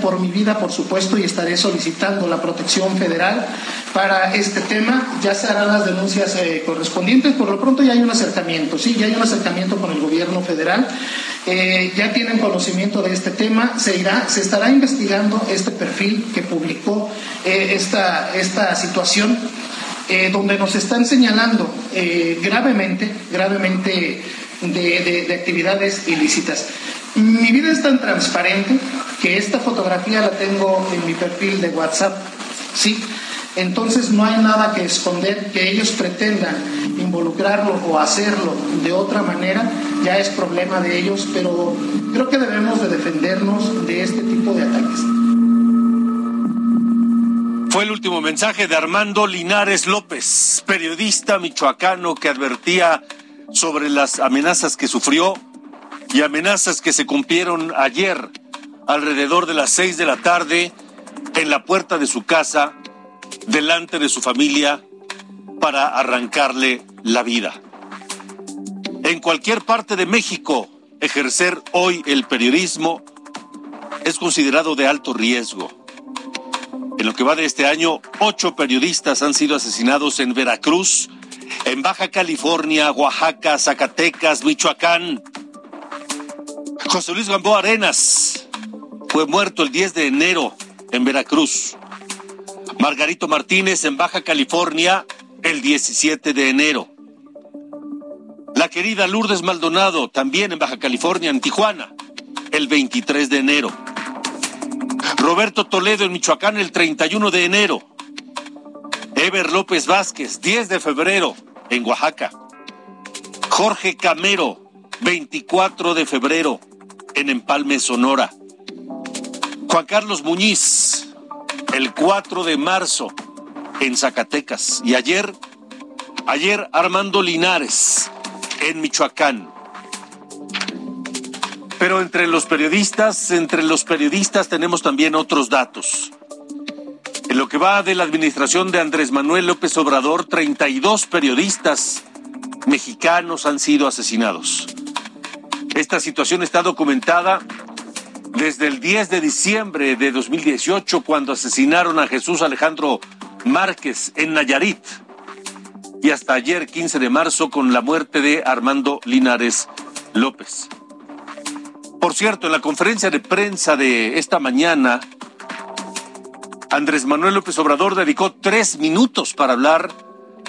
por mi vida, por supuesto, y estaré solicitando la protección federal para este tema. Ya se harán las denuncias eh, correspondientes. Por lo pronto ya hay un acercamiento, sí, ya hay un acercamiento con el gobierno federal. Eh, ya tienen conocimiento de este tema. Se se estará investigando este perfil que publicó eh, esta, esta situación. Donde nos están señalando gravemente, gravemente de actividades ilícitas. Mi vida es tan transparente que esta fotografía la tengo en mi perfil de WhatsApp, ¿sí? Entonces no hay nada que esconder, que ellos pretendan involucrarlo o hacerlo de otra manera, ya es problema de ellos, pero creo que debemos de defendernos de este tipo de ataques. Fue el último mensaje de Armando Linares López, periodista michoacano que advertía sobre las amenazas que sufrió y amenazas que se cumplieron ayer alrededor de las seis de la tarde en la puerta de su casa, delante de su familia, para arrancarle la vida. En cualquier parte de México, ejercer hoy el periodismo es considerado de alto riesgo. En lo que va de este año, ocho periodistas han sido asesinados en Veracruz, en Baja California, Oaxaca, Zacatecas, Michoacán. José Luis Gamboa Arenas fue muerto el 10 de enero en Veracruz. Margarito Martínez en Baja California el 17 de enero. La querida Lourdes Maldonado también en Baja California, en Tijuana, el 23 de enero. Roberto Toledo en Michoacán el 31 de enero. Ever López Vázquez, 10 de febrero, en Oaxaca. Jorge Camero, 24 de febrero, en Empalme, Sonora. Juan Carlos Muñiz, el 4 de marzo, en Zacatecas. Y ayer, ayer Armando Linares, en Michoacán. Pero entre los periodistas, entre los periodistas tenemos también otros datos. En lo que va de la administración de Andrés Manuel López Obrador, 32 periodistas mexicanos han sido asesinados. Esta situación está documentada desde el 10 de diciembre de 2018, cuando asesinaron a Jesús Alejandro Márquez en Nayarit, y hasta ayer, 15 de marzo, con la muerte de Armando Linares López. Por cierto, en la conferencia de prensa de esta mañana, Andrés Manuel López Obrador dedicó tres minutos para hablar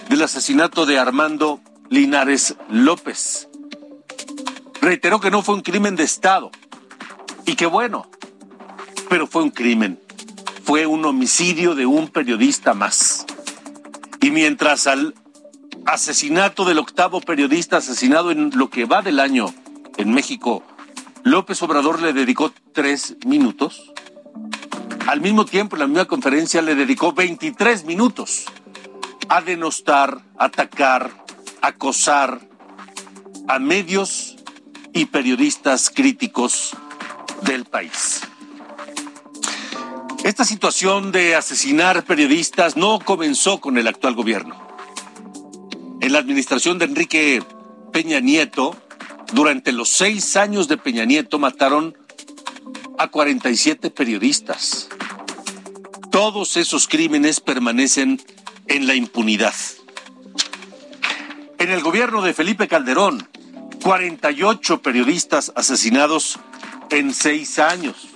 del asesinato de Armando Linares López. Reiteró que no fue un crimen de Estado y que bueno, pero fue un crimen. Fue un homicidio de un periodista más. Y mientras al asesinato del octavo periodista asesinado en lo que va del año en México, López Obrador le dedicó tres minutos. Al mismo tiempo, en la misma conferencia le dedicó 23 minutos a denostar, atacar, acosar a medios y periodistas críticos del país. Esta situación de asesinar periodistas no comenzó con el actual gobierno. En la administración de Enrique Peña Nieto, durante los seis años de Peña Nieto mataron a 47 periodistas. Todos esos crímenes permanecen en la impunidad. En el gobierno de Felipe Calderón, 48 periodistas asesinados en seis años.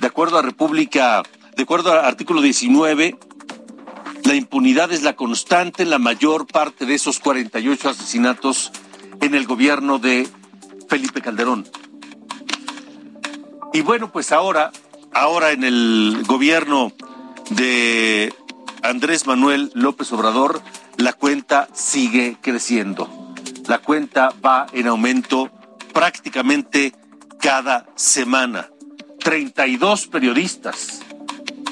De acuerdo a República, de acuerdo al artículo 19, la impunidad es la constante en la mayor parte de esos 48 asesinatos en el gobierno de Felipe Calderón. Y bueno, pues ahora, ahora en el gobierno de Andrés Manuel López Obrador, la cuenta sigue creciendo. La cuenta va en aumento prácticamente cada semana. 32 periodistas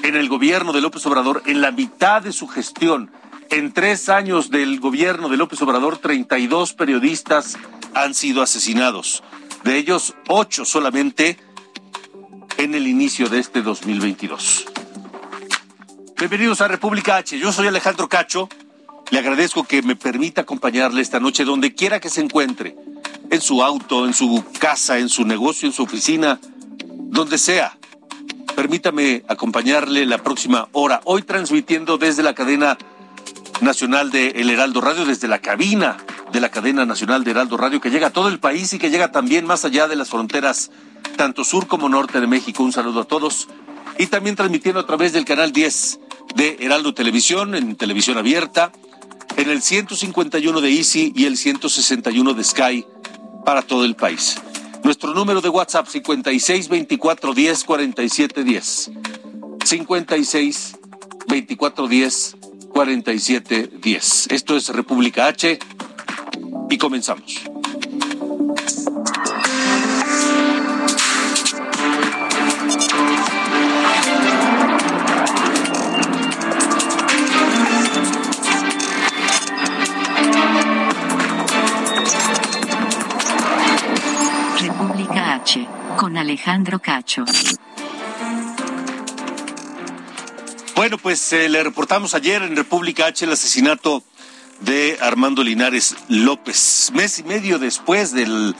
en el gobierno de López Obrador, en la mitad de su gestión, en tres años del gobierno de López Obrador, 32 periodistas han sido asesinados. De ellos, ocho solamente en el inicio de este 2022. Bienvenidos a República H. Yo soy Alejandro Cacho. Le agradezco que me permita acompañarle esta noche donde quiera que se encuentre, en su auto, en su casa, en su negocio, en su oficina, donde sea. Permítame acompañarle la próxima hora, hoy transmitiendo desde la cadena nacional de El Heraldo Radio, desde la cabina de la cadena nacional de Heraldo Radio, que llega a todo el país y que llega también más allá de las fronteras, tanto sur como norte de México. Un saludo a todos. Y también transmitiendo a través del canal 10 de Heraldo Televisión, en televisión abierta, en el 151 de Easy y el 161 de Sky para todo el país. Nuestro número de WhatsApp 56 24 10 47 10. 56 24 10 47 10. Esto es República H y comenzamos. Con Alejandro Cacho. Bueno, pues eh, le reportamos ayer en República H el asesinato de Armando Linares López, mes y medio después del,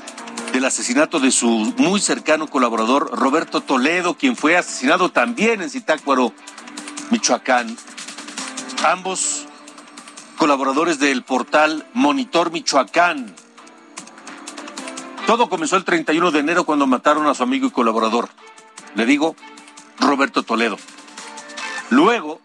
del asesinato de su muy cercano colaborador Roberto Toledo, quien fue asesinado también en Zitácuaro, Michoacán. Ambos colaboradores del portal Monitor Michoacán. Todo comenzó el 31 de enero cuando mataron a su amigo y colaborador. Le digo, Roberto Toledo. Luego,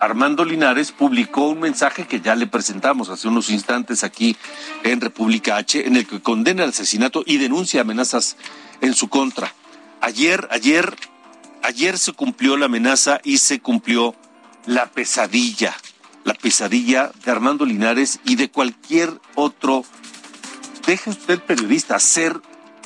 Armando Linares publicó un mensaje que ya le presentamos hace unos instantes aquí en República H, en el que condena el asesinato y denuncia amenazas en su contra. Ayer, ayer, ayer se cumplió la amenaza y se cumplió la pesadilla, la pesadilla de Armando Linares y de cualquier otro, deje usted periodista, ser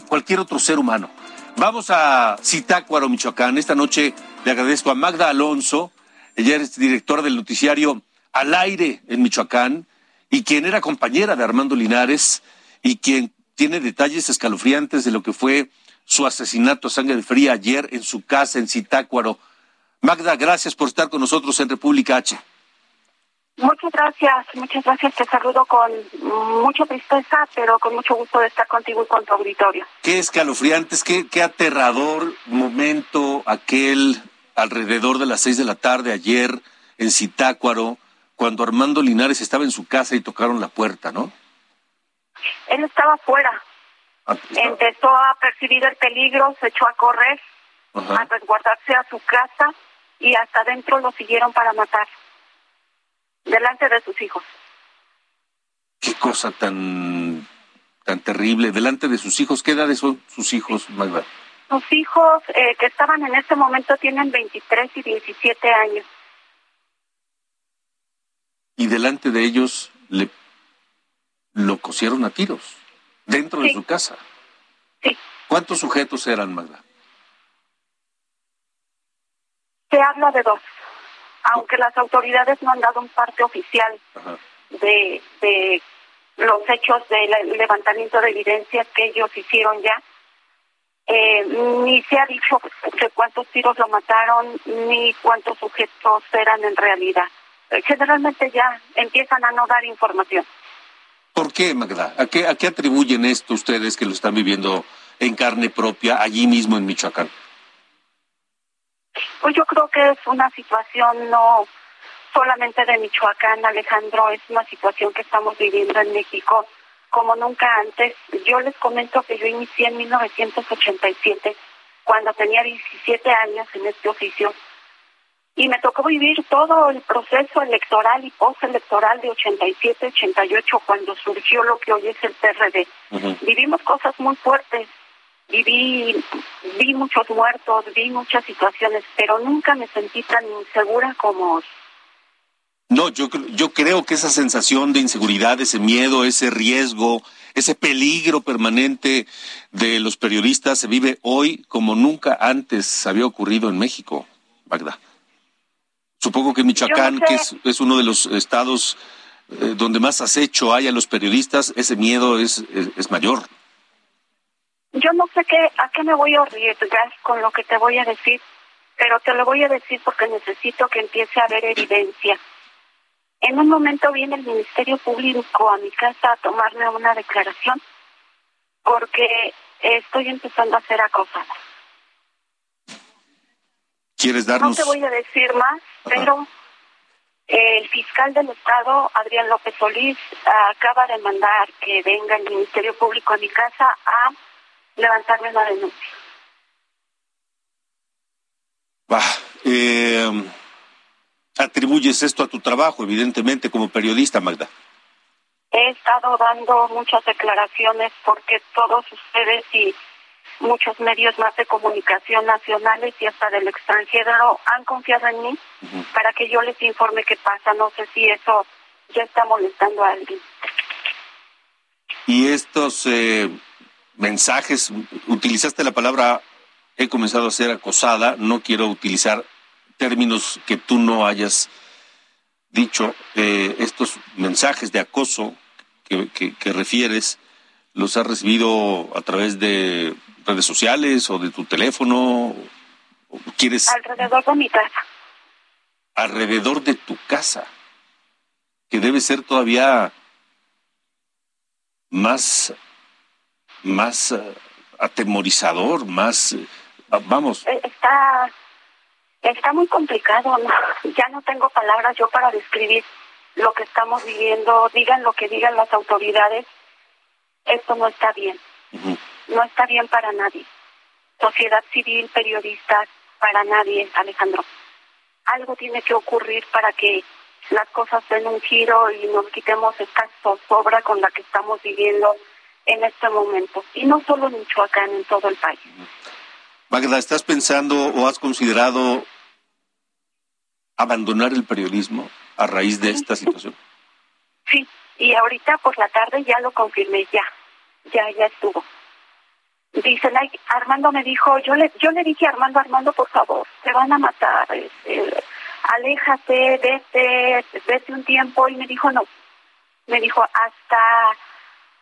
cualquier otro ser humano. Vamos a Zitácuaro, Michoacán. Esta noche le agradezco a Magda Alonso, ella es directora del noticiario Al Aire en Michoacán y quien era compañera de Armando Linares y quien tiene detalles escalofriantes de lo que fue su asesinato a sangre fría ayer en su casa en Zitácuaro. Magda, gracias por estar con nosotros en República H. Muchas gracias, muchas gracias. Te saludo con mucha tristeza, pero con mucho gusto de estar contigo y con tu auditorio. Qué escalofriantes, qué, qué aterrador momento aquel alrededor de las seis de la tarde ayer en Zitácuaro, cuando Armando Linares estaba en su casa y tocaron la puerta, ¿no? Él estaba fuera. Ah, estaba- Empezó a percibir el peligro, se echó a correr, Ajá. a resguardarse a su casa y hasta adentro lo siguieron para matar. Delante de sus hijos. Qué cosa tan, tan terrible. Delante de sus hijos, ¿qué edades son sus hijos, Magda? Sus hijos eh, que estaban en este momento tienen 23 y 17 años. Y delante de ellos le lo cosieron a tiros, dentro de su casa. Sí. ¿Cuántos sujetos eran, Magda? Se habla de dos, aunque las autoridades no han dado un parte oficial Ajá. de, de los hechos del levantamiento de evidencias que ellos hicieron ya. Eh, ni se ha dicho que cuántos tiros lo mataron, ni cuántos sujetos eran en realidad. Eh, Generalmente ya empiezan a no dar información. ¿Por qué, Magda? ¿A qué, ¿A qué atribuyen esto ustedes que lo están viviendo en carne propia allí mismo en Michoacán? Pues yo creo que es una situación no solamente de Michoacán, Alejandro, es una situación que estamos viviendo en México como nunca antes. Yo les comento que yo inicié en 1987, cuando tenía 17 años en este oficio, y me tocó vivir todo el proceso electoral y postelectoral de 87-88, cuando surgió lo que hoy es el PRD. Vivimos cosas muy fuertes, viví, vi muchos muertos, vi muchas situaciones, pero nunca me sentí tan insegura como hoy. No, yo, yo creo que esa sensación de inseguridad, ese miedo, ese riesgo, ese peligro permanente de los periodistas se vive hoy como nunca antes había ocurrido en México, Magda. Supongo que Michoacán, que es, uno de los estados eh, donde más acecho hay a los periodistas, ese miedo es, es, mayor. Yo no sé qué, a qué me voy a arriesgar con lo que te voy a decir, pero te lo voy a decir porque necesito que empiece a haber evidencia. En un momento viene el Ministerio Público a mi casa a tomarme una declaración porque estoy empezando a ser acosada. ¿Quieres darnos? No te voy a decir más, pero el fiscal del Estado, Adrián López Solís, acaba de mandar que venga el Ministerio Público a mi casa a levantarme una denuncia. Bah, eh atribuyes esto a tu trabajo, evidentemente, como periodista, Magda? He estado dando muchas declaraciones porque todos ustedes y muchos medios más de comunicación nacionales y hasta del extranjero han confiado en mí para que yo les informe qué pasa. No sé si eso ya está molestando a alguien. Y estos eh, mensajes, utilizaste la palabra he comenzado a ser acosada, no quiero utilizar términos que tú no hayas dicho, eh, estos mensajes de acoso que, que, refieres, ¿los has recibido a través de redes sociales o de tu teléfono? ¿Quieres... Alrededor de mi casa. Alrededor de tu casa, que debe ser todavía más, más eh, atemorizador, más, eh, vamos. Está Está muy complicado, ya no tengo palabras yo para describir lo que estamos viviendo, digan lo que digan las autoridades, esto no está bien, no está bien para nadie, sociedad civil, periodistas, para nadie, Alejandro. Algo tiene que ocurrir para que las cosas den un giro y nos quitemos esta zozobra con la que estamos viviendo en este momento, y no solo en Michoacán, en todo el país. Magda, ¿estás pensando o has considerado abandonar el periodismo a raíz de esta situación? Sí, y ahorita por la tarde ya lo confirmé, ya, ya, ya estuvo. Dice, Armando me dijo, yo le, yo le dije a Armando, Armando, por favor, te van a matar, este, aléjate, vete, vete un tiempo, y me dijo, no, me dijo, hasta,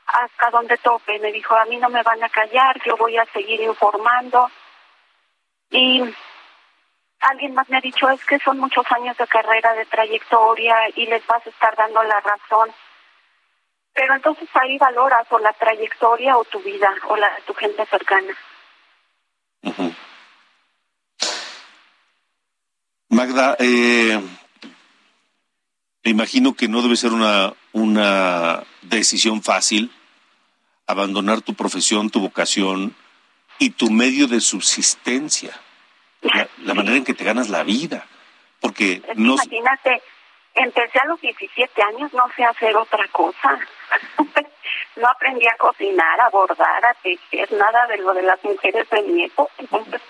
hasta donde tope, me dijo, a mí no me van a callar, yo voy a seguir informando, y alguien más me ha dicho es que son muchos años de carrera, de trayectoria y les vas a estar dando la razón. Pero entonces ahí valoras o la trayectoria o tu vida o la tu gente cercana. Magda, eh, me imagino que no debe ser una, una decisión fácil abandonar tu profesión, tu vocación y tu medio de subsistencia la, manera en que te ganas la vida. Porque no... Imagínate, empecé a los 17 años, no sé hacer otra cosa. no aprendí a cocinar, a bordar, a tejer, nada de lo de las mujeres de mi época. Entonces,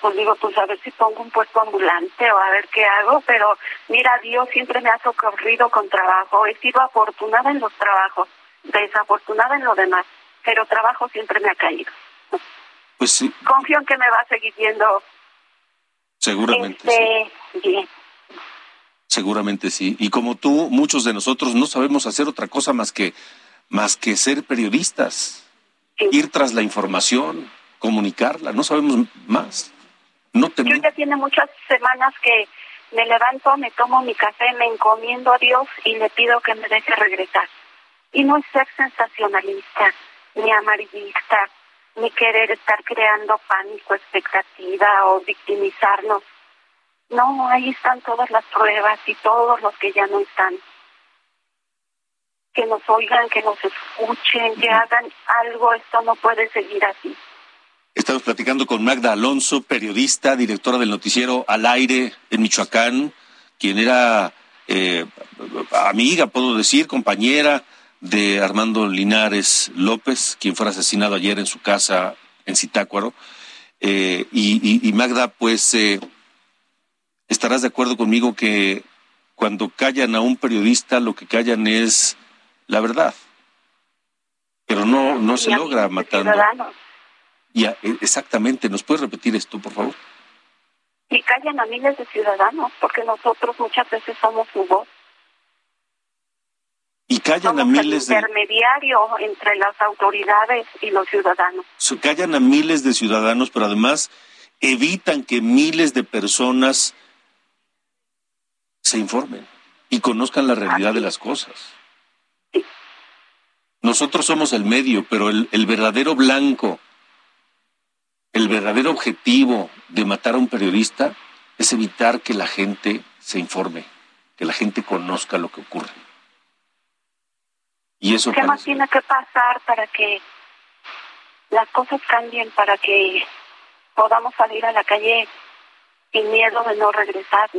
pues digo, pues a ver si pongo un puesto ambulante o a ver qué hago, pero mira, Dios siempre me ha socorrido con trabajo. He sido afortunada en los trabajos, desafortunada en lo demás, pero trabajo siempre me ha caído. Pues sí. Confío en que me va a seguir viendo Seguramente sí. Bien. Seguramente sí. Y como tú, muchos de nosotros no sabemos hacer otra cosa más que más que ser periodistas, ir tras la información, comunicarla. No sabemos más. No Yo ya tiene muchas semanas que me levanto, me tomo mi café, me encomiendo a Dios y le pido que me deje regresar. Y no es ser sensacionalista ni amarillista, ni querer estar creando pánico, expectativa o victimizarnos. No, ahí están todas las pruebas y todos los que ya no están. Que nos oigan, que nos escuchen, que hagan algo. Esto no puede seguir así. Estamos platicando con Magda Alonso, periodista, directora del noticiero Al Aire en Michoacán, quien era eh, amiga, puedo decir, compañera de Armando Linares López, quien fue asesinado ayer en su casa en Zitácuaro. Eh, y, Magda, pues eh, estarás de acuerdo conmigo que cuando callan a un periodista, lo que callan es la verdad. Pero no, no se logra matando. Y e, exactamente, ¿nos puedes repetir esto, por favor? Y callan a miles de ciudadanos, porque nosotros muchas veces somos su voz. Y callan a miles de... intermediario entre las autoridades y los ciudadanos. callan a miles de ciudadanos, pero además evitan que miles de personas se informen y conozcan la realidad de las cosas. Nosotros somos el medio, pero el, el verdadero blanco, el verdadero objetivo de matar a un periodista es evitar que la gente se informe, que la gente conozca lo que ocurre. Y eso ¿Qué más tiene que pasar para que las cosas cambien, para que podamos salir a la calle sin miedo de no regresar?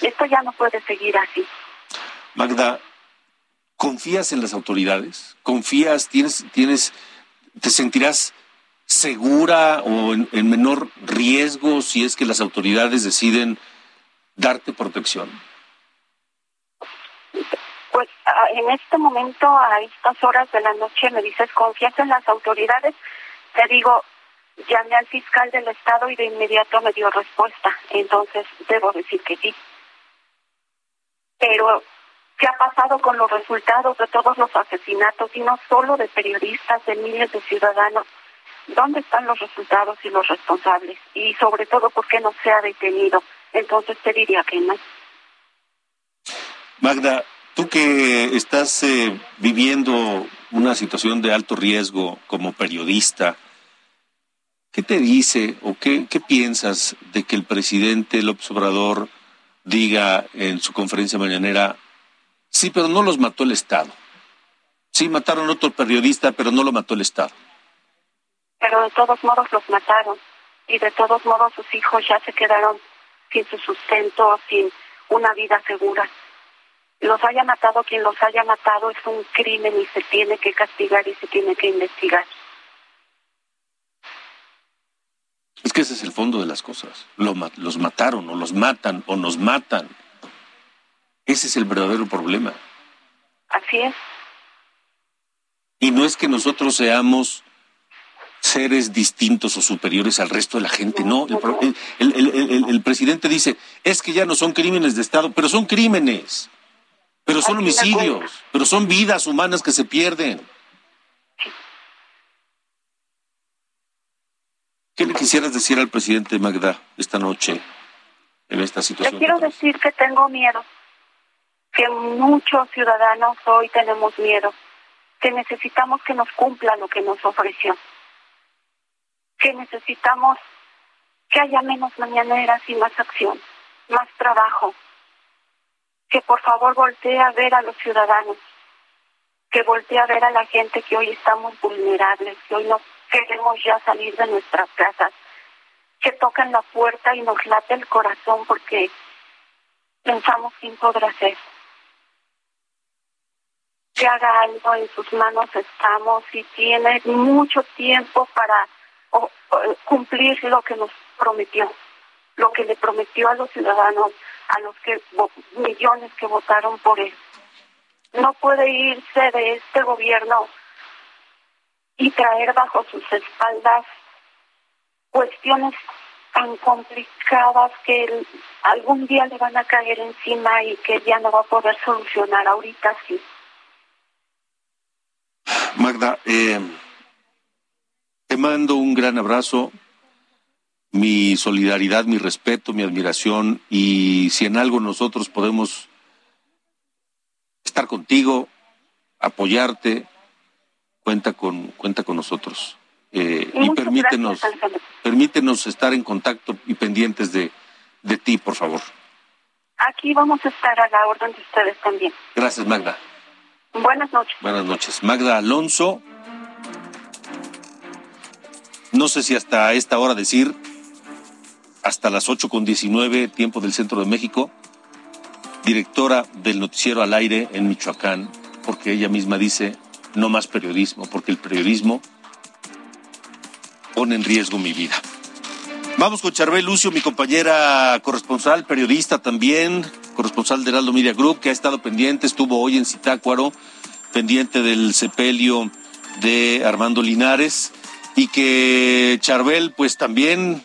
Esto ya no puede seguir así. Magda, ¿confías en las autoridades? ¿Confías, tienes, tienes, te sentirás segura o en, en menor riesgo si es que las autoridades deciden darte protección? Pues ah, en este momento, a estas horas de la noche, me dices, ¿confías en las autoridades? Te digo, llamé al fiscal del Estado y de inmediato me dio respuesta. Entonces, debo decir que sí. Pero, ¿qué ha pasado con los resultados de todos los asesinatos, y no solo de periodistas, de miles de ciudadanos? ¿Dónde están los resultados y los responsables? Y sobre todo, ¿por qué no se ha detenido? Entonces te diría que no. Magda, Tú que estás eh, viviendo una situación de alto riesgo como periodista, ¿qué te dice o qué, qué piensas de que el presidente López Obrador diga en su conferencia mañanera, sí, pero no los mató el Estado? Sí, mataron otro periodista, pero no lo mató el Estado. Pero de todos modos los mataron y de todos modos sus hijos ya se quedaron sin su sustento, sin una vida segura los haya matado quien los haya matado es un crimen y se tiene que castigar y se tiene que investigar. Es que ese es el fondo de las cosas. los mataron o los matan o nos matan. Ese es el verdadero problema. Así es. Y no es que nosotros seamos seres distintos o superiores al resto de la gente. No, el, el, presidente dice, es que ya no son crímenes de Estado, pero son crímenes. Pero son homicidios, pero son vidas humanas que se pierden. ¿Qué le quisieras decir al presidente Magda esta noche en esta situación? Le quiero decir que tengo miedo, que muchos ciudadanos hoy tenemos miedo, que necesitamos que nos cumpla lo que nos ofreció, que necesitamos que haya menos mañaneras y más acción, más trabajo, que por favor voltee a ver a los ciudadanos, que voltee a ver a la gente que hoy estamos vulnerables, que hoy no queremos ya salir de nuestras casas, que tocan la puerta y nos late el corazón porque pensamos quién podrá hacer. Que haga algo en sus manos estamos y tiene mucho tiempo para cumplir lo que nos prometió, lo que le prometió a los ciudadanos a los que millones que votaron por él. No puede irse de este gobierno y traer bajo sus espaldas cuestiones tan complicadas que algún día le van a caer encima y que ya no va a poder solucionar. Ahorita sí. Magda, eh, te mando un gran abrazo mi solidaridad, mi respeto, mi admiración y si en algo nosotros podemos estar contigo, apoyarte, cuenta con cuenta con nosotros eh, y permítenos permítenos estar en contacto y pendientes de, de ti, por favor. Aquí vamos a estar a la orden de ustedes también. Gracias, Magda. Buenas noches. Buenas noches. Magda Alonso. No sé si hasta esta hora decir hasta las 8 con 19, tiempo del centro de México, directora del noticiero al aire en Michoacán, porque ella misma dice, no más periodismo, porque el periodismo pone en riesgo mi vida. Vamos con Charbel Lucio, mi compañera corresponsal, periodista también, corresponsal de Heraldo Media Group, que ha estado pendiente, estuvo hoy en Zitácuaro, pendiente del sepelio de Armando Linares, y que Charbel, pues también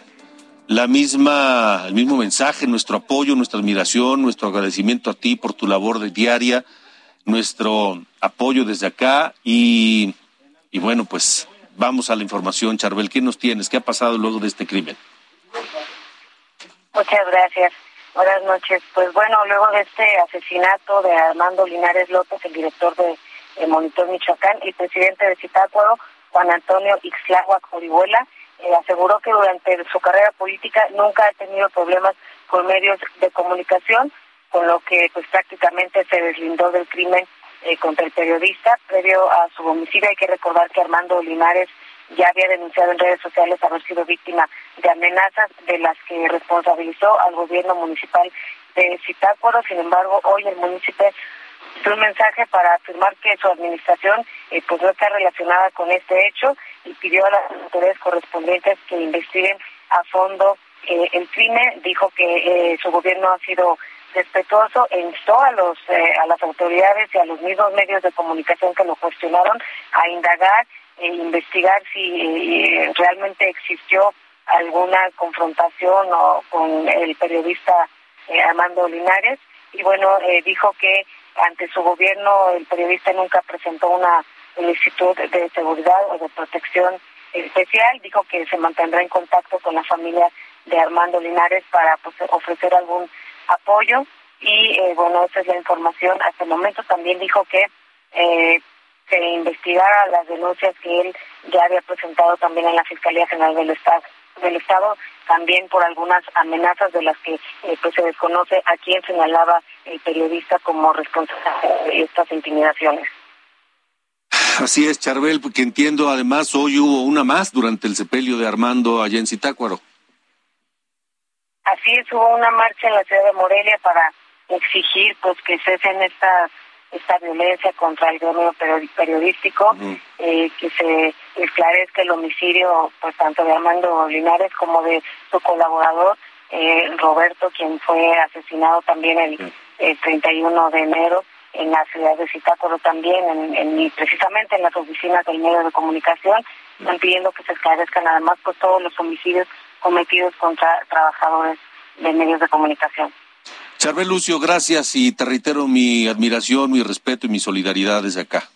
la misma, el mismo mensaje, nuestro apoyo, nuestra admiración, nuestro agradecimiento a ti por tu labor de diaria, nuestro apoyo desde acá y, y bueno, pues vamos a la información, Charbel, ¿qué nos tienes? ¿Qué ha pasado luego de este crimen? Muchas gracias. Buenas noches. Pues bueno, luego de este asesinato de Armando Linares López, el director de, Monitor Michoacán y presidente de Citácuaro, Juan Antonio Ixlagua Corihuela, eh, aseguró que durante su carrera política nunca ha tenido problemas con medios de comunicación, con lo que pues prácticamente se deslindó del crimen eh, contra el periodista. Previo a su homicidio hay que recordar que Armando Linares ya había denunciado en redes sociales haber sido víctima de amenazas de las que responsabilizó al gobierno municipal de Zitácuaro. Sin embargo, hoy el municipio un mensaje para afirmar que su administración eh, pues no está relacionada con este hecho y pidió a las autoridades correspondientes que investiguen a fondo eh, el crimen. Dijo que eh, su gobierno ha sido respetuoso e instó a los a las autoridades y a los mismos medios de comunicación que lo cuestionaron a indagar e investigar si eh, realmente existió alguna confrontación o con el periodista eh, Armando Linares y bueno eh, dijo que ante su gobierno el periodista nunca presentó una solicitud de seguridad o de protección especial. Dijo que se mantendrá en contacto con la familia de Armando Linares para pues, ofrecer algún apoyo. Y bueno esa es la información hasta el momento. También dijo que eh, se investigara las denuncias que él ya había presentado también en la Fiscalía General del Estado, del Estado también por algunas amenazas de las que eh, pues se desconoce a quién señalaba el periodista como responsable de estas intimidaciones. Así es, Charbel, porque entiendo además hoy hubo una más durante el sepelio de Armando allá en Zitácuaro. Así es, hubo una marcha en la ciudad de Morelia para exigir pues que cesen estas esta violencia contra el gremio periodístico, eh, que se esclarezca el homicidio pues tanto de Armando Linares como de su colaborador eh, Roberto, quien fue asesinado también el, 31 de enero en la ciudad de Zitácuaro también, en, precisamente en las oficinas del medio de comunicación, están pidiendo que se esclarezcan además pues todos los homicidios cometidos contra trabajadores de medios de comunicación. Charbel Lucio, gracias y te reitero mi admiración, mi respeto y mi solidaridad desde acá.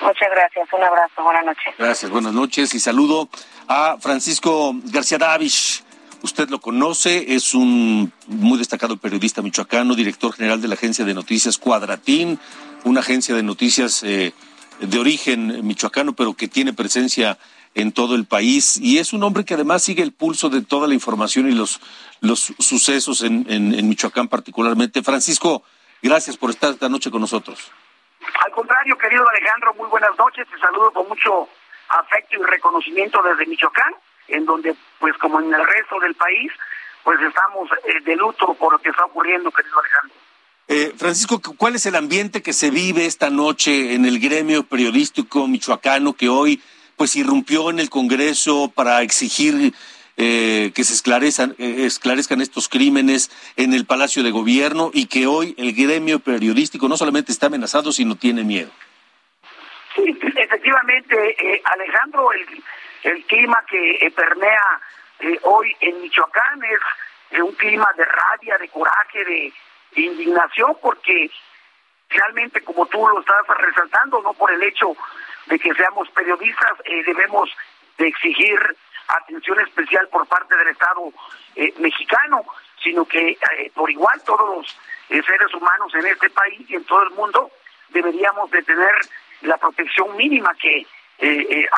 Muchas gracias, un abrazo, buenas noches. Gracias, buenas noches y saludo a Francisco García Davish. Usted lo conoce, es un muy destacado periodista michoacano, director general de la agencia de noticias Cuadratín, una agencia de noticias eh, de origen michoacano, pero que tiene presencia en todo el país y es un hombre que además sigue el pulso de toda la información y los, los sucesos en, en, Michoacán particularmente. Francisco, gracias por estar esta noche con nosotros. Al contrario, querido Alejandro, muy buenas noches. Te saludo con mucho afecto y reconocimiento desde Michoacán, en donde, pues como en el resto del país, pues estamos eh, de luto por lo que está ocurriendo, querido Alejandro. Eh, Francisco, ¿cuál es el ambiente que se vive esta noche en el gremio periodístico michoacano que hoy pues irrumpió en el Congreso para exigir eh, que se esclarezcan, eh, esclarezcan estos crímenes en el Palacio de Gobierno y que hoy el gremio periodístico no solamente está amenazado, sino tiene miedo. Sí, efectivamente, eh, Alejandro, el, el, clima que permea hoy en Michoacán es un clima de rabia, de coraje, de indignación, porque realmente, como tú lo estás resaltando, no por el hecho de que seamos periodistas, eh, debemos de exigir atención especial por parte del Estado eh, mexicano, sino que eh, por igual todos los seres humanos en este país y en todo el mundo deberíamos de tener la protección mínima que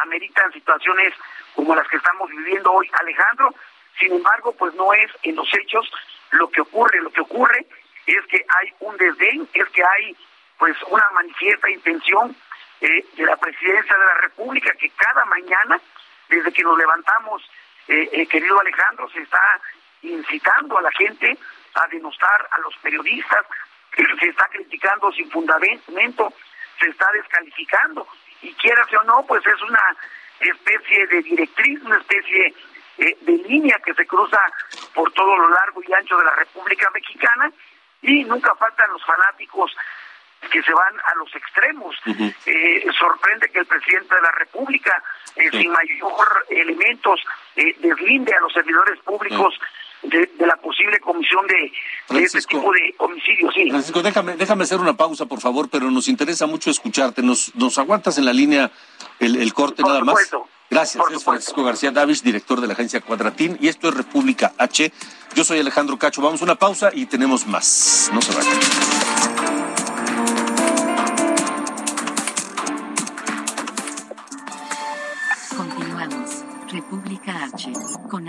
ameritan situaciones como las que estamos viviendo hoy, Alejandro. Sin embargo, pues no es en los hechos lo que ocurre, lo que ocurre es que hay un desdén, es que hay pues una manifiesta intención eh, de la presidencia de la República, que cada mañana, desde que nos levantamos, eh, eh, querido Alejandro, se está incitando a la gente a denostar a los periodistas, se está criticando sin fundamento, se está descalificando, y quiera o no, pues es una especie de directriz, una especie de línea que se cruza por todo lo largo y ancho de la República Mexicana, y nunca faltan los fanáticos que se van a los extremos. Eh, sorprende que el presidente de la República, eh, sin mayor elementos, eh, deslinde a los servidores públicos de, la posible comisión de, este tipo de homicidios. Sí. Francisco, déjame, déjame hacer una pausa, por favor, pero nos interesa mucho escucharte. ¿Nos, nos aguantas en la línea el, corte nada más? Gracias, es Francisco García Davis, director de la agencia Cuadratín, y esto es República H. Yo soy Alejandro Cacho. Vamos a una pausa y tenemos más. No se vayan.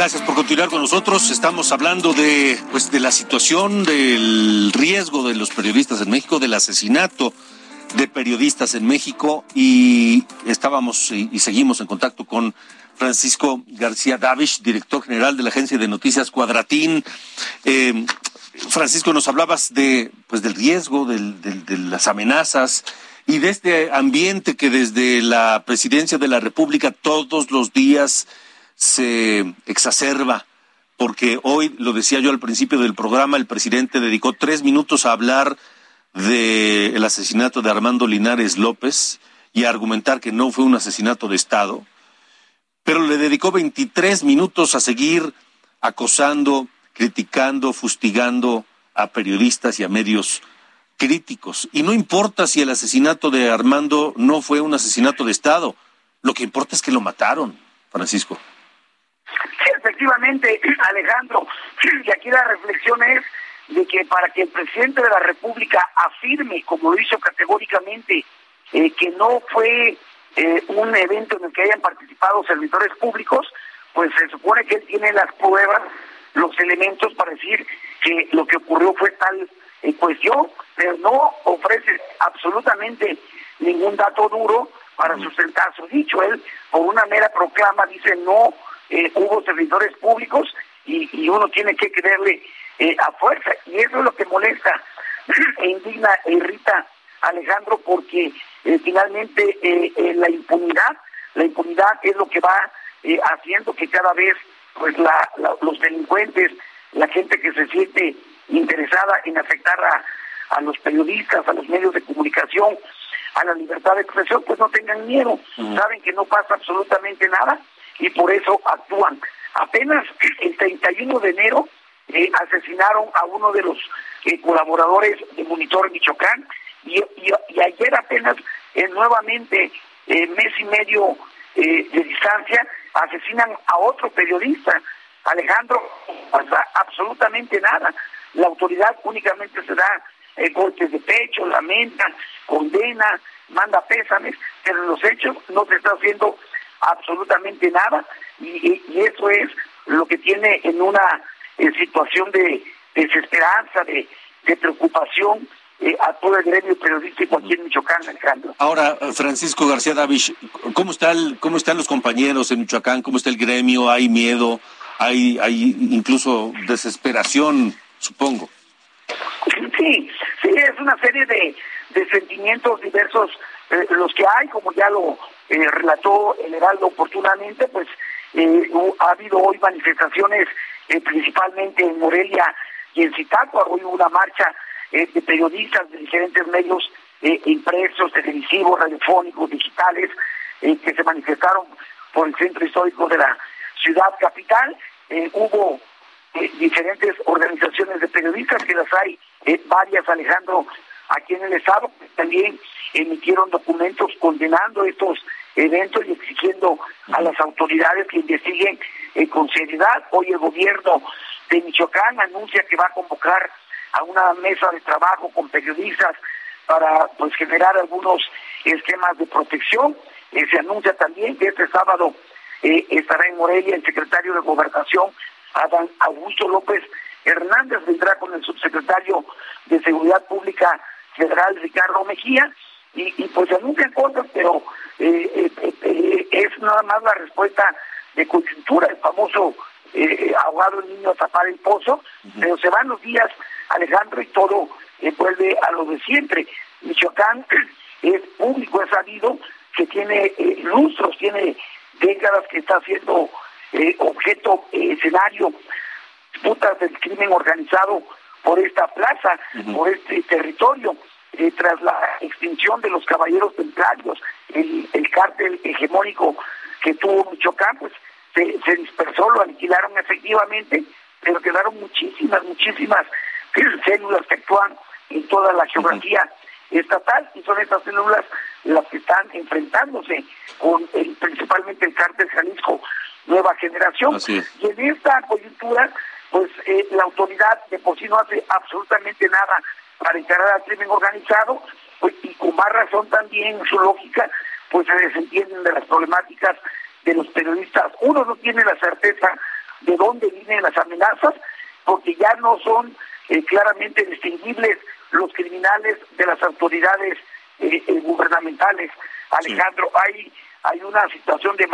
Gracias por continuar con nosotros. Estamos hablando de, pues, de la situación del riesgo de los periodistas en México, del asesinato de periodistas en México y estábamos y, seguimos en contacto con Francisco García Davish, director general de la agencia de noticias Cuadratín. Eh, Francisco, nos hablabas de, pues, del riesgo, de las amenazas y de este ambiente que desde la presidencia de la República todos los días se exacerba, porque hoy, lo decía yo al principio del programa, el presidente dedicó tres minutos a hablar del asesinato de Armando Linares López y a argumentar que no fue un asesinato de Estado, pero le dedicó 23 minutos a seguir acosando, criticando, fustigando a periodistas y a medios críticos. Y no importa si el asesinato de Armando no fue un asesinato de Estado, lo que importa es que lo mataron, Francisco. Sí, efectivamente, Alejandro, y aquí la reflexión es de que para que el presidente de la República afirme, como lo hizo categóricamente, eh, que no fue eh, un evento en el que hayan participado servidores públicos, pues se supone que él tiene las pruebas, los elementos para decir que lo que ocurrió fue tal eh, cuestión, pero no ofrece absolutamente ningún dato duro para sustentar su dicho. Él, por una mera proclama, dice no eh, hubo servidores públicos y, uno tiene que creerle eh, a fuerza. Y eso es lo que molesta e indigna e irrita a Alejandro porque eh, finalmente la impunidad, la impunidad es lo que va haciendo que cada vez pues la, los delincuentes, la gente que se siente interesada en afectar a, a los periodistas, a los medios de comunicación, a la libertad de expresión, pues no tengan miedo, saben que no pasa absolutamente nada y por eso actúan. Apenas el 31 de enero eh, asesinaron a uno de los eh, colaboradores de Monitor Michoacán y, ayer apenas eh, nuevamente mes y medio de distancia asesinan a otro periodista, Alejandro, pasa absolutamente nada. La autoridad únicamente se da golpes de pecho, lamenta, condena, manda pésames, pero en los hechos no se está haciendo absolutamente nada y, eso es lo que tiene en una eh, situación de desesperanza, de, preocupación eh, a todo el gremio periodístico aquí en Michoacán, Alejandro. Ahora, Francisco García Davis, ¿cómo, está ¿cómo están los compañeros en Michoacán? ¿Cómo está el gremio? ¿Hay miedo? ¿Hay, hay incluso desesperación, supongo? Sí, sí, es una serie de, sentimientos diversos eh, los que hay, como ya lo eh, relató el Heraldo oportunamente, pues eh, ha habido hoy manifestaciones eh, principalmente en Morelia y en Zitácuaro. Hoy hubo una marcha de periodistas de diferentes medios impresos, televisivos, radiofónicos, digitales, que se manifestaron por el centro histórico de la ciudad capital. hubo diferentes organizaciones de periodistas, que las hay varias, Alejandro, aquí en el Estado, también emitieron documentos condenando estos eventos y exigiendo a las autoridades que investiguen con seriedad. Hoy el gobierno de Michoacán anuncia que va a convocar a una mesa de trabajo con periodistas para pues generar algunos esquemas de protección. Eh, se anuncia también que este sábado eh, estará en Morelia el secretario de Gobernación, Adán Augusto López Hernández, vendrá con el subsecretario de Seguridad Pública Federal, Ricardo Mejía, y, pues se anuncian cosas, pero eh, es nada más la respuesta de coyuntura, el famoso ahogado el niño a tapar el pozo, pero se van los días, Alejandro, y todo vuelve a lo de siempre. Michoacán es público, es sabido que tiene eh, lustros, tiene décadas que está siendo eh, objeto, eh, escenario, disputas del crimen organizado por esta plaza, por este territorio, tras la extinción de los caballeros templarios, el, el cártel hegemónico que tuvo Michoacán, pues se, se dispersó, lo aniquilaron efectivamente, pero quedaron muchísimas, muchísimas células que actúan en toda la geografía estatal y son estas células las que están enfrentándose con el, principalmente el cártel Jalisco Nueva Generación. Y en esta coyuntura, pues eh, la autoridad de por sí no hace absolutamente nada para encarar al crimen organizado, pues, y con más razón también su lógica, pues se desentienden de las problemáticas de los periodistas. Uno no tiene la certeza de dónde vienen las amenazas, porque ya no son eh, claramente distinguibles los criminales de las autoridades eh, eh, gubernamentales. Alejandro, hay hay una situación de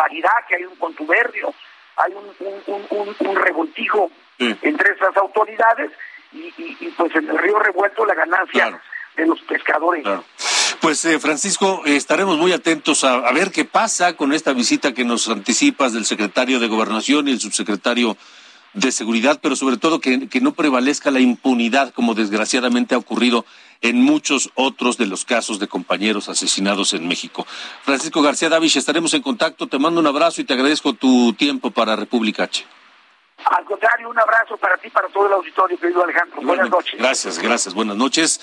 que hay un contubernio, hay un, un, un, revoltijo entre esas autoridades y, pues en el río revuelto la ganancia de los pescadores. Pues eh, Francisco, estaremos muy atentos a, a, ver qué pasa con esta visita que nos anticipas del secretario de Gobernación y el subsecretario de seguridad, pero sobre todo que, no prevalezca la impunidad como desgraciadamente ha ocurrido en muchos otros de los casos de compañeros asesinados en México. Francisco García Davis, estaremos en contacto, te mando un abrazo y te agradezco tu tiempo para República H. Al contrario, un abrazo para ti, para todo el auditorio, querido Alejandro. buenas noches. Gracias, gracias, buenas noches.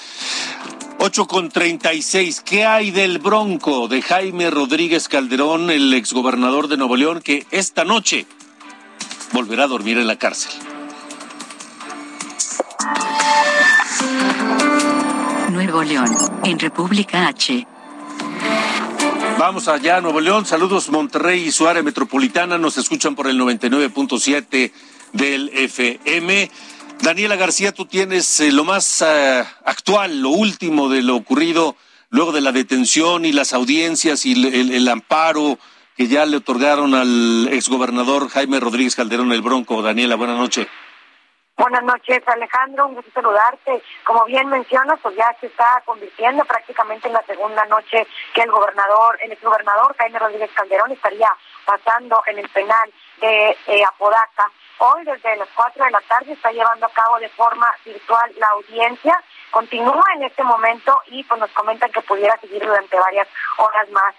8 con 36. ¿Qué hay del bronco de Jaime Rodríguez Calderón, el exgobernador de Nuevo León, que esta noche volverá a dormir en la cárcel. Nuevo León, en República H. Vamos allá, Nuevo León. Saludos Monterrey y su área metropolitana. Nos escuchan por el 99.7 del FM. Daniela García, tú tienes eh, lo más eh, actual, lo último de lo ocurrido luego de la detención y las audiencias y el amparo que ya le otorgaron al exgobernador Jaime Rodríguez Calderón el Bronco. Daniela, buenas noches. Buenas noches, Alejandro. Un gusto saludarte. Como bien mencionas, pues ya se está convirtiendo prácticamente en la segunda noche que el gobernador, el exgobernador Jaime Rodríguez Calderón estaría pasando en el penal de eh, Apodaca. Hoy, desde las cuatro de la tarde, está llevando a cabo de forma virtual la audiencia. Continúa en este momento y pues nos comentan que pudiera seguir durante varias horas más.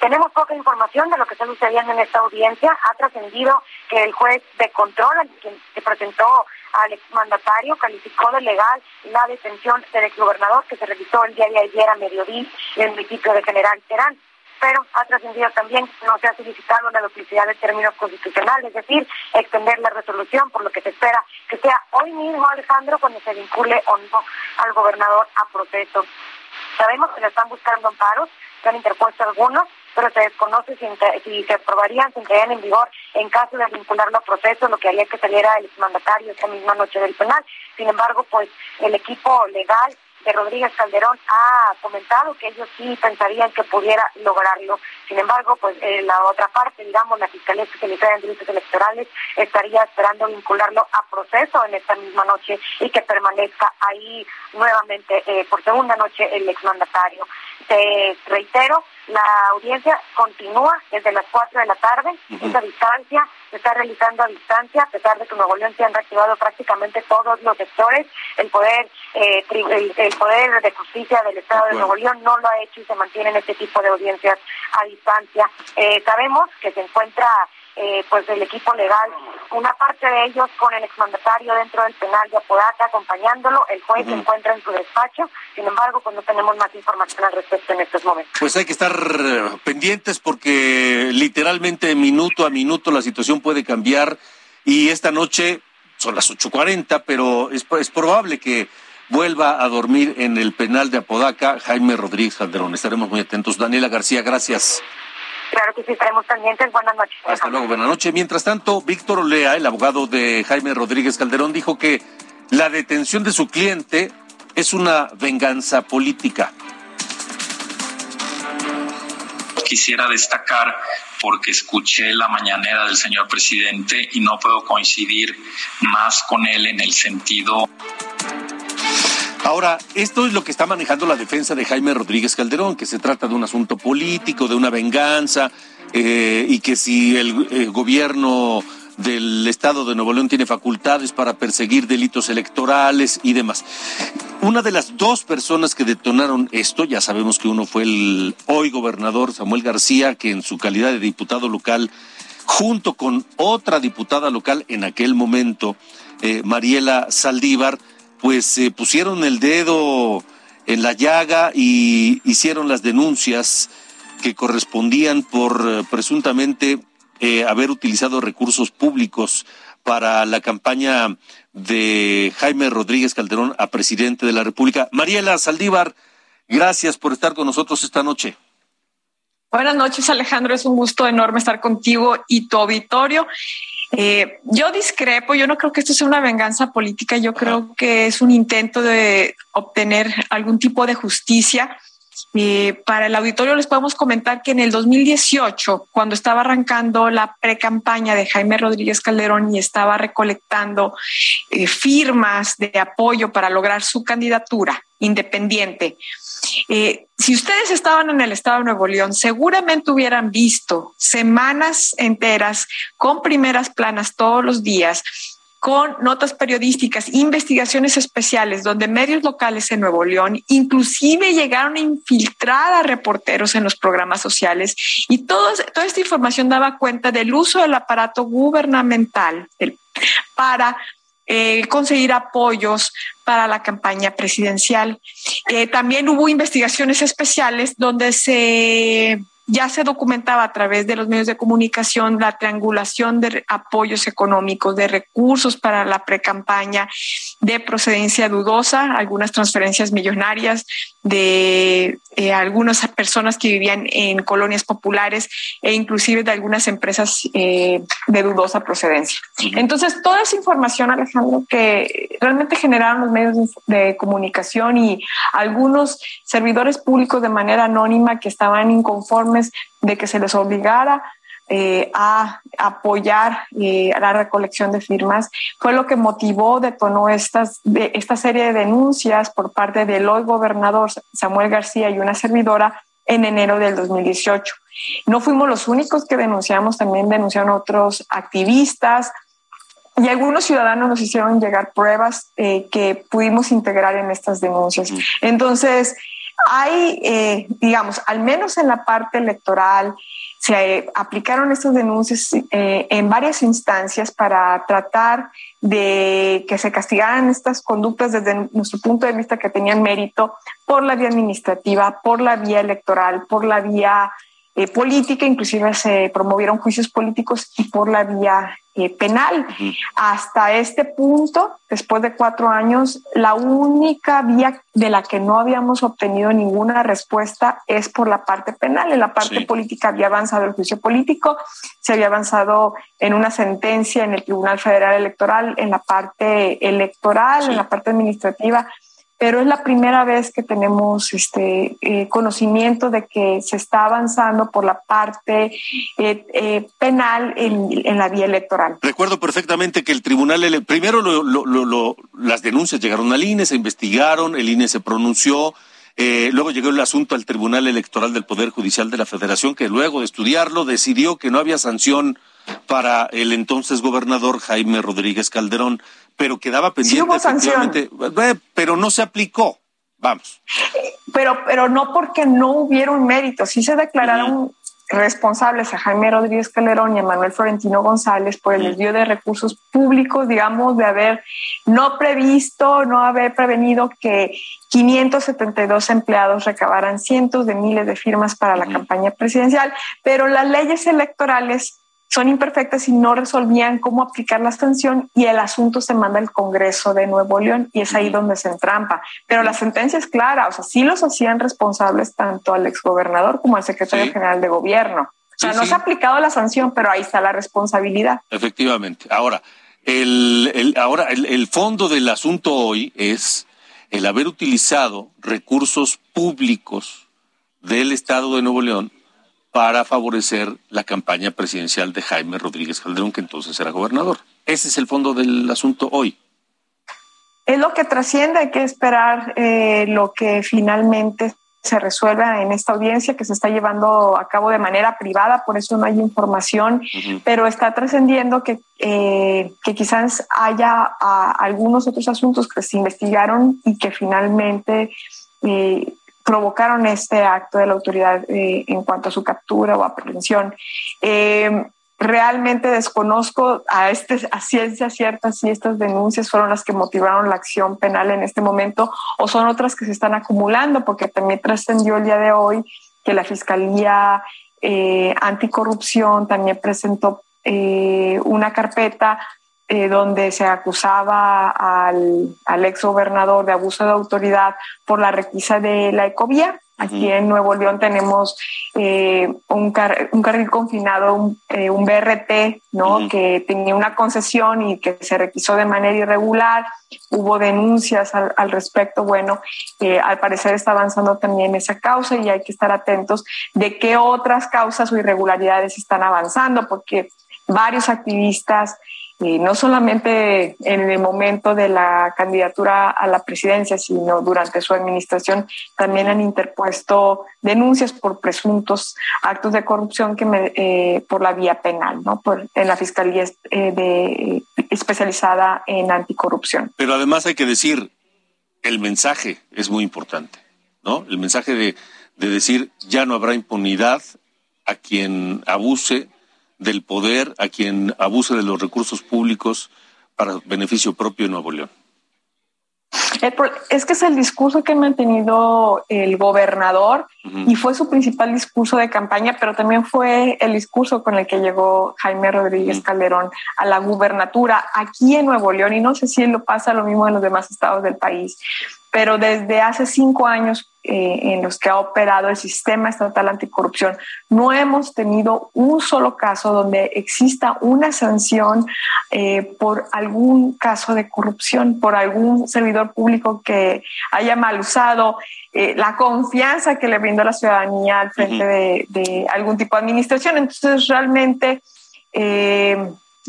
Tenemos poca información de lo que está sucediendo en esta audiencia. Ha trascendido que el juez de control, quien se presentó al exmandatario, calificó de legal la detención del exgobernador que se realizó el día de ayer a mediodía en el municipio de General Terán. Pero ha trascendido también no se ha solicitado la duplicidad de términos constitucionales, es decir, extender la resolución, por lo que se espera que sea hoy mismo, Alejandro, cuando se vincule o no al gobernador a proceso. Sabemos que le están buscando amparos, se han interpuesto algunos, pero se desconoce si, se aprobarían, si entrarían en vigor en caso de vincularlo a proceso, lo que haría que saliera el exmandatario esta misma noche del penal. Sin embargo, pues el equipo legal de Rodríguez Calderón ha comentado que ellos sí pensarían que pudiera lograrlo. Sin embargo, pues eh, la otra parte, digamos, la Fiscalía Especializada en Delitos Electorales estaría esperando vincularlo a proceso en esta misma noche y que permanezca ahí nuevamente eh, por segunda noche el exmandatario. Te reitero, la audiencia continúa desde las 4 de la tarde. Esa distancia se está realizando a distancia, a pesar de que Nuevo León se han reactivado prácticamente todos los sectores. El poder, eh, el, poder de justicia del Estado de Nuevo León no lo ha hecho y se mantienen este tipo de audiencias a distancia. Eh, sabemos que se encuentra eh, pues del equipo legal, una parte de ellos con el exmandatario dentro del penal de Apodaca acompañándolo, el juez se encuentra en su despacho, sin embargo pues no tenemos más información al respecto en estos momentos. Pues hay que estar pendientes porque literalmente minuto a minuto la situación puede cambiar y esta noche son las 8.40, pero es, es probable que vuelva a dormir en el penal de Apodaca Jaime Rodríguez Calderón. Estaremos muy atentos. Daniela García, gracias. Claro que sí, estaremos pendientes. Buenas noches. Hasta luego, buenas noches. Mientras tanto, Víctor Olea, el abogado de Jaime Rodríguez Calderón, dijo que la detención de su cliente es una venganza política. Quisiera destacar porque escuché la mañanera del señor presidente y no puedo coincidir más con él en el sentido Ahora, esto es lo que está manejando la defensa de Jaime Rodríguez Calderón, que se trata de un asunto político, de una venganza, eh, y que si el, gobierno del Estado de Nuevo León tiene facultades para perseguir delitos electorales y demás. Una de las dos personas que detonaron esto, ya sabemos que uno fue el hoy gobernador Samuel García, que en su calidad de diputado local, junto con otra diputada local en aquel momento, eh, Mariela Saldívar, pues se pusieron el dedo en la llaga y hicieron las denuncias que correspondían por eh, presuntamente eh, haber utilizado recursos públicos para la campaña de Jaime Rodríguez Calderón a presidente de la República. Mariela Saldívar, gracias por estar con nosotros esta noche. Buenas noches, Alejandro. Es un gusto enorme estar contigo y tu auditorio. Eh, yo discrepo, yo no creo que esto sea una venganza política, yo creo que es un intento de obtener algún tipo de justicia. Eh, para el auditorio les podemos comentar que en el 2018, cuando estaba arrancando la pre-campaña de Jaime Rodríguez Calderón y estaba recolectando eh, firmas de apoyo para lograr su candidatura independiente, eh, si ustedes estaban en el estado de Nuevo León, seguramente hubieran visto semanas enteras con primeras planas todos los días con notas periodísticas, investigaciones especiales, donde medios locales en Nuevo León inclusive llegaron a infiltrar a reporteros en los programas sociales. Y toda esta información daba cuenta del uso del aparato gubernamental para eh, conseguir apoyos para la campaña presidencial. Eh, también hubo investigaciones especiales donde se ya se documentaba a través de los medios de comunicación la triangulación de apoyos económicos, de recursos para la precampaña, de procedencia dudosa, algunas transferencias millonarias de eh, algunas personas que vivían en colonias populares e inclusive de algunas empresas eh, de dudosa procedencia. Entonces, toda esa información, Alejandro, que realmente generaron los medios de comunicación y algunos servidores públicos de manera anónima que estaban inconformes de que se les obligara eh, a apoyar eh, la recolección de firmas fue lo que motivó, detonó estas, de, esta serie de denuncias por parte del hoy gobernador Samuel García y una servidora en enero del 2018. No fuimos los únicos que denunciamos, también denunciaron otros activistas, y algunos ciudadanos nos hicieron llegar pruebas eh, que pudimos integrar en estas denuncias. Entonces, hay, eh, digamos, al menos en la parte electoral, se aplicaron estas denuncias eh, en varias instancias para tratar de que se castigaran estas conductas desde nuestro punto de vista que tenían mérito por la vía administrativa, por la vía electoral, por la vía eh, política, inclusive se promovieron juicios políticos y por la vía eh, penal. Hasta este punto, después de cuatro años, la única vía de la que no habíamos obtenido ninguna respuesta es por la parte penal. En la parte política había avanzado el juicio político, se había avanzado en una sentencia en el Tribunal Federal Electoral, en la parte electoral, en la parte administrativa pero es la primera vez que tenemos este eh, conocimiento de que se está avanzando por la parte eh, eh, penal en, la vía electoral. Recuerdo perfectamente que el tribunal, primero las denuncias llegaron al INE, se investigaron, el INE se pronunció. Luego llegó el asunto al Tribunal Electoral del Poder Judicial de la Federación, que luego de estudiarlo decidió que no había sanción para el entonces gobernador Jaime Rodríguez Calderón pero quedaba pendiente. Sí pero no se aplicó. Vamos. Pero, pero no porque no hubiera un mérito. Sí se declararon responsables a Jaime Rodríguez Calderón y a Manuel Florentino González por el desvío de recursos públicos, digamos, de haber no previsto, no haber prevenido que 572 empleados recabaran cientos de miles de firmas para la campaña presidencial, pero las leyes electorales son imperfectas y no resolvían cómo aplicar la sanción y el asunto se manda al Congreso de Nuevo León y es ahí donde se entrampa. Pero la sentencia es clara, o sea, sí los hacían responsables tanto al exgobernador como al secretario general de gobierno. O sea, no se ha aplicado la sanción, pero ahí está la responsabilidad. Efectivamente. Ahora, el, el ahora el, el fondo del asunto hoy es el haber utilizado recursos públicos del Estado de Nuevo León para favorecer la campaña presidencial de Jaime Rodríguez Calderón, que entonces era gobernador. Ese es el fondo del asunto hoy. Es lo que trasciende, hay que esperar eh, lo que finalmente se resuelva en esta audiencia que se está llevando a cabo de manera privada, por eso no hay información, pero está trascendiendo que, eh, que quizás haya algunos otros asuntos que se investigaron y que finalmente eh, provocaron este acto de la autoridad eh, en cuanto a su captura o aprehensión. Eh, realmente desconozco a, este, a ciencia cierta si estas denuncias fueron las que motivaron la acción penal en este momento o son otras que se están acumulando, porque también trascendió el día de hoy que la Fiscalía eh, Anticorrupción también presentó una carpeta eh, donde se acusaba al, al, ex gobernador de abuso de autoridad por la requisa de la ecovía. Aquí en Nuevo León tenemos eh, un, un, carril confinado, un, eh, un BRT, ¿no? Que tenía una concesión y que se requisó de manera irregular. Hubo denuncias al, al respecto. Bueno, al parecer está avanzando también esa causa y hay que estar atentos de qué otras causas o irregularidades están avanzando, porque varios activistas no solamente en el momento de la candidatura a la presidencia, sino durante su administración, también han interpuesto denuncias por presuntos actos de corrupción que eh, por la vía penal, ¿no? Por, en la Fiscalía eh, de, especializada en anticorrupción. Pero además hay que decir, el mensaje es muy importante, ¿no? El mensaje de, de decir ya no habrá impunidad a quien abuse del poder a quien abuse de los recursos públicos para beneficio propio de Nuevo León. Es que es el discurso que ha mantenido el gobernador y fue su principal discurso de campaña, pero también fue el discurso con el que llegó Jaime Rodríguez Calderón a la gubernatura aquí en Nuevo León y no sé si lo pasa lo mismo en los demás estados del país pero desde hace cinco años eh, en los que ha operado el sistema estatal anticorrupción, no hemos tenido un solo caso donde exista una sanción eh, por algún caso de corrupción, por algún servidor público que haya mal usado eh, la confianza que le brindó la ciudadanía al frente de, de, algún tipo de administración. Entonces, realmente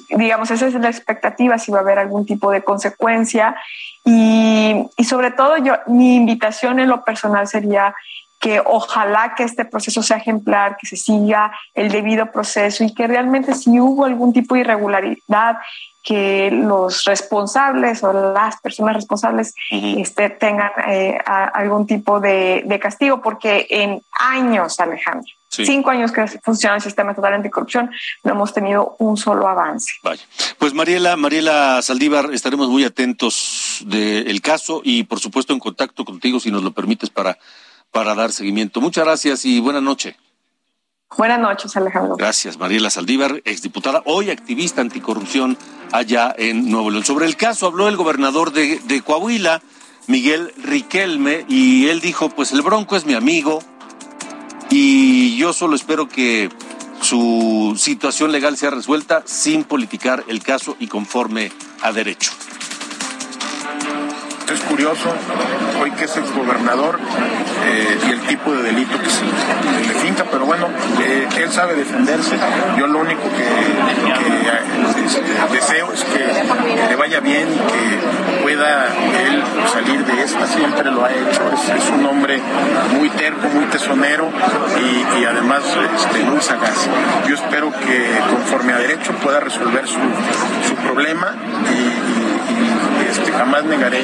digamos, esa es la expectativa, si va a haber algún tipo de consecuencia. Y, y sobre todo, yo, mi invitación en lo personal sería que ojalá que este proceso sea ejemplar, que se siga el debido proceso y que realmente si hubo algún tipo de irregularidad, que los responsables o las personas responsables este, tengan eh, algún tipo de, de, castigo, porque en años, Alejandro, cinco años que funciona el sistema estatal anticorrupción, no hemos tenido un solo avance. Vaya. Pues Mariela, Mariela Saldívar, estaremos muy atentos del caso y por supuesto en contacto contigo, si nos lo permites, para, para dar seguimiento. Muchas gracias y buena noche. Buenas noches, Alejandro. Gracias, Mariela Saldívar, exdiputada, hoy activista anticorrupción allá en Nuevo León. Sobre el caso habló el gobernador de, de Coahuila, Miguel Riquelme, y él dijo, pues el Bronco es mi amigo y yo solo espero que su situación legal sea resuelta sin politicar el caso y conforme a derecho. Es curioso, hoy que es exgobernador eh, y el tipo de delito que se le finca, pero bueno, eh, él sabe defenderse. Yo lo único que, que deseo es que le vaya bien y que pueda él salir de esta. Siempre lo ha hecho. Es, es un hombre muy terco, muy tesonero y, y además este, Yo espero que conforme a derecho pueda resolver su, su problema y, este, jamás negaré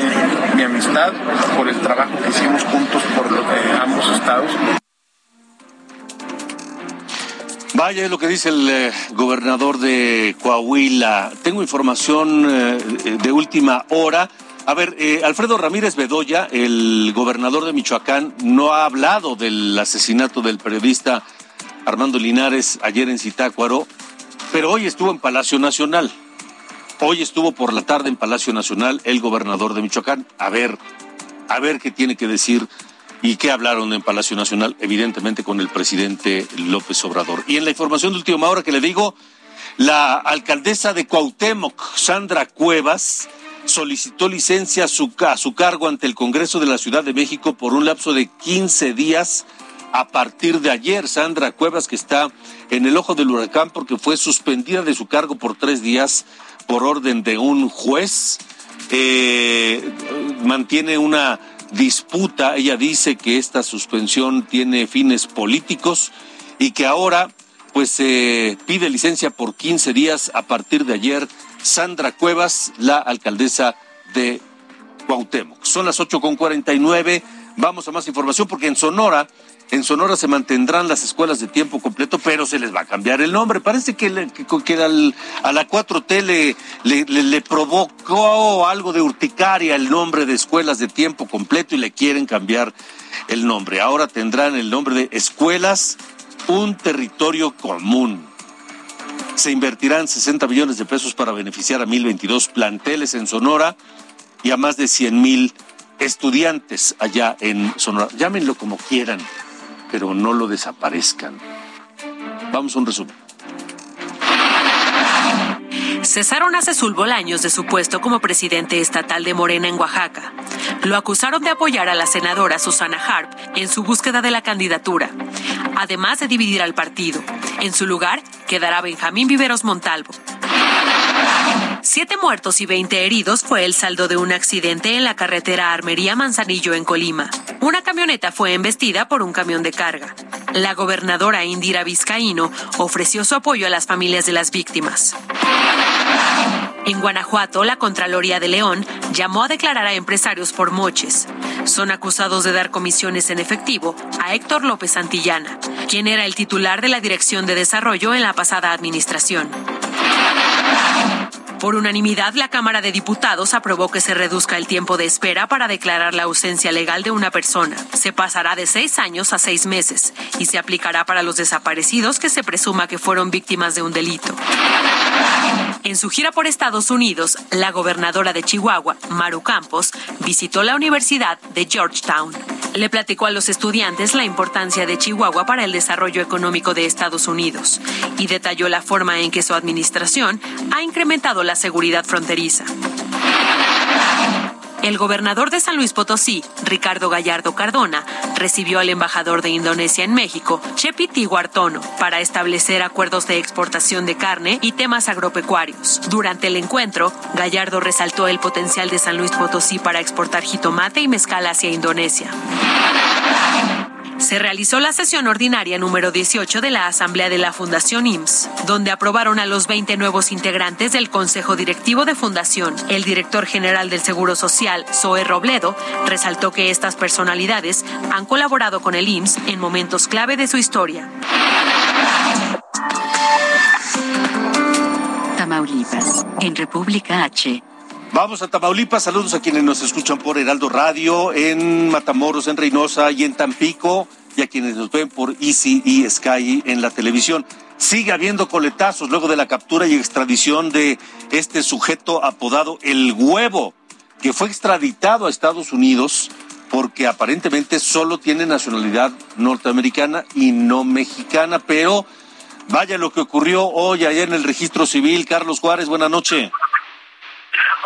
mi amistad por el trabajo que hicimos juntos por lo de ambos estados. Vaya, es lo que dice el eh, gobernador de Coahuila. Tengo información eh, de última hora. A ver, eh, Alfredo Ramírez Bedoya, el gobernador de Michoacán, no ha hablado del asesinato del periodista Armando Linares ayer en Zitácuaro Pero hoy estuvo en Palacio Nacional. Hoy estuvo por la tarde en Palacio Nacional el gobernador de Michoacán. A ver, a ver qué tiene que decir y qué hablaron en Palacio Nacional, evidentemente con el presidente López Obrador. Y en la información de última hora que le digo, la alcaldesa de Cuauhtémoc, Sandra Cuevas, solicitó licencia a su, a su, cargo ante el Congreso de la Ciudad de México por un lapso de 15 días a partir de ayer. Sandra Cuevas, que está en el ojo del huracán porque fue suspendida de su cargo por tres días por orden de un juez, eh, mantiene una disputa. Ella dice que esta suspensión tiene fines políticos y que ahora pues se pide licencia por 15 días a partir de ayer. Sandra Cuevas, la alcaldesa de Cuauhtémoc. Son las 8.49. Vamos a más información porque en Sonora en Sonora se mantendrán las escuelas de tiempo completo, pero se les va a cambiar el nombre. Parece que, a la 4T le, le, provocó algo de urticaria el nombre de escuelas de tiempo completo y le quieren cambiar el nombre. Ahora tendrán el nombre de Escuelas Un Territorio Común. Se invertirán 60 millones de pesos para beneficiar a 1.022 planteles en Sonora y a más de 100 mil estudiantes allá en Sonora. Llámenlo como quieran pero no lo desaparezcan. Vamos a un resumen. Cesaron a Cezul Bolaños de su puesto como presidente estatal de Morena en Oaxaca. Lo acusaron de apoyar a la senadora Susana Harp en su búsqueda de la candidatura, además de dividir al partido. En su lugar quedará Benjamín Viveros Montalvo. Siete muertos y veinte heridos fue el saldo de un accidente en la carretera Armería Manzanillo en Colima. Una camioneta fue embestida por un camión de carga. La gobernadora Indira Vizcaíno ofreció su apoyo a las familias de las víctimas. En Guanajuato, la Contraloría de León llamó a declarar a empresarios por moches. Son acusados de dar comisiones en efectivo a Héctor López Santillana, quien era el titular de la Dirección de Desarrollo en la pasada administración. Por unanimidad, la Cámara de Diputados aprobó que se reduzca el tiempo de espera para declarar la ausencia legal de una persona. Se pasará de seis años a seis meses y se aplicará para los desaparecidos que se presuma que fueron víctimas de un delito. En su gira por Estados Unidos, la gobernadora de Chihuahua, Maru Campos, visitó la Universidad de Georgetown. Le platicó a los estudiantes la importancia de Chihuahua para el desarrollo económico de Estados Unidos y detalló la forma en que su administración ha incrementado la seguridad fronteriza. El gobernador de San Luis Potosí, Ricardo Gallardo Cardona, recibió al embajador de Indonesia en México, Chepi Tiguartono, para establecer acuerdos de exportación de carne y temas agropecuarios. Durante el encuentro, Gallardo resaltó el potencial de San Luis Potosí para exportar jitomate y mezcal hacia Indonesia se realizó la sesión ordinaria número 18 de la Asamblea de la Fundación IMSS, donde aprobaron a los 20 nuevos integrantes del Consejo Directivo de Fundación. El director general del Seguro Social, Zoe Robledo, resaltó que estas personalidades han colaborado con el IMSS en momentos clave de su historia. Tamaulipas, en República H. Vamos a Tamaulipas, saludos a quienes nos escuchan por Heraldo Radio, en Matamoros, en Reynosa y en Tampico, y a quienes nos ven por Easy y Sky en la televisión. Sigue habiendo coletazos luego de la captura y extradición de este sujeto apodado El Huevo, que fue extraditado a Estados Unidos porque aparentemente solo tiene nacionalidad norteamericana y no mexicana, pero vaya lo que ocurrió hoy allá en el registro civil. Carlos Juárez, buena noche.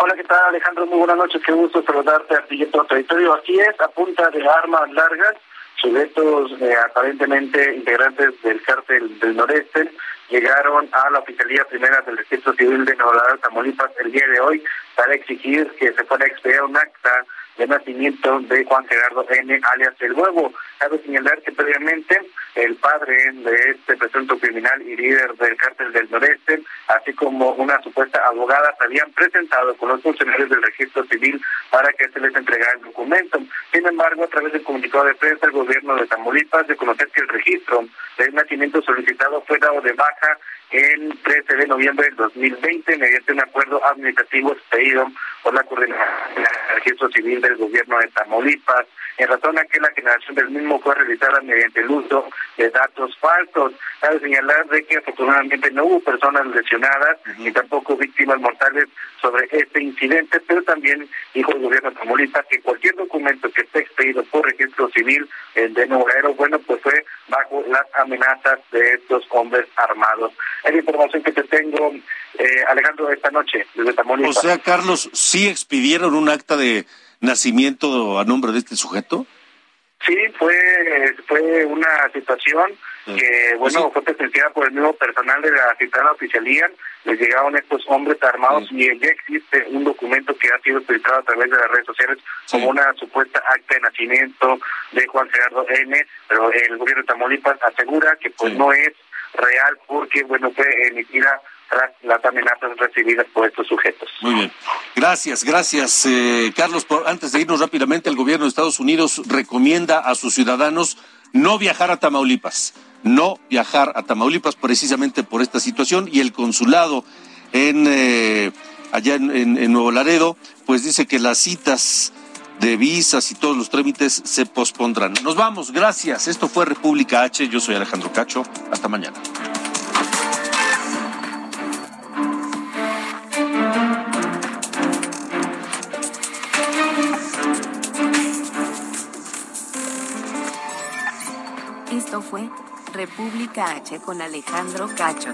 Hola, ¿qué tal Alejandro? Muy buenas noches, qué gusto saludarte a ti y todo territorio. Así es, a punta de armas largas, sujetos eh, aparentemente integrantes del cártel del noreste llegaron a la Oficialía Primera del Registro Civil de Nueva Tamaulipas el día de hoy para exigir que se pueda expedir un acta de nacimiento de Juan Gerardo N. alias El Huevo. Cabe señalar que previamente el padre de este presunto criminal y líder del cártel del noreste, así como una supuesta abogada, se habían presentado con los funcionarios del registro civil para que se les entregara el documento. Sin embargo, a través del comunicado de prensa, el gobierno de Tamaulipas de conocer que el registro del nacimiento solicitado fue dado de baja el 13 de noviembre del 2020 mediante un acuerdo administrativo expedido por la coordinación del registro civil del gobierno de Tamaulipas, en razón a que la generación del mismo fue realizada mediante el uso de datos falsos. Cabe señalar de que afortunadamente no hubo personas lesionadas ni tampoco víctimas mortales sobre este incidente, pero también dijo el gobierno de Tamaulipas que cualquier documento que esté expedido por registro civil el de Nuevo bueno, pues fue bajo las amenazas de estos hombres armados. Es la información que te tengo, eh, Alejandro, esta noche desde Tamaulipas. O sea, Carlos, ¿sí expidieron un acta de nacimiento a nombre de este sujeto? Sí, fue, fue una situación que, bueno, fue presenciada por el mismo personal de la citada oficialía. Les llegaron estos hombres armados y ya existe un documento que ha sido filtrado a través de las redes sociales como una supuesta acta de nacimiento de Juan Gerardo N., pero el gobierno de Tamaulipas asegura que pues no es real porque, bueno, fue emitida tras las amenazas recibidas por estos sujetos. Muy bien. Gracias, gracias, eh, Carlos. Por, antes de irnos rápidamente, el gobierno de Estados Unidos recomienda a sus ciudadanos no viajar a Tamaulipas, no viajar a Tamaulipas precisamente por esta situación y el consulado en eh, allá en, en Nuevo Laredo, pues dice que las citas de visas y todos los trámites se pospondrán. Nos vamos, gracias. Esto fue República H. Yo soy Alejandro Cacho. Hasta mañana. Esto fue República H con Alejandro Cacho.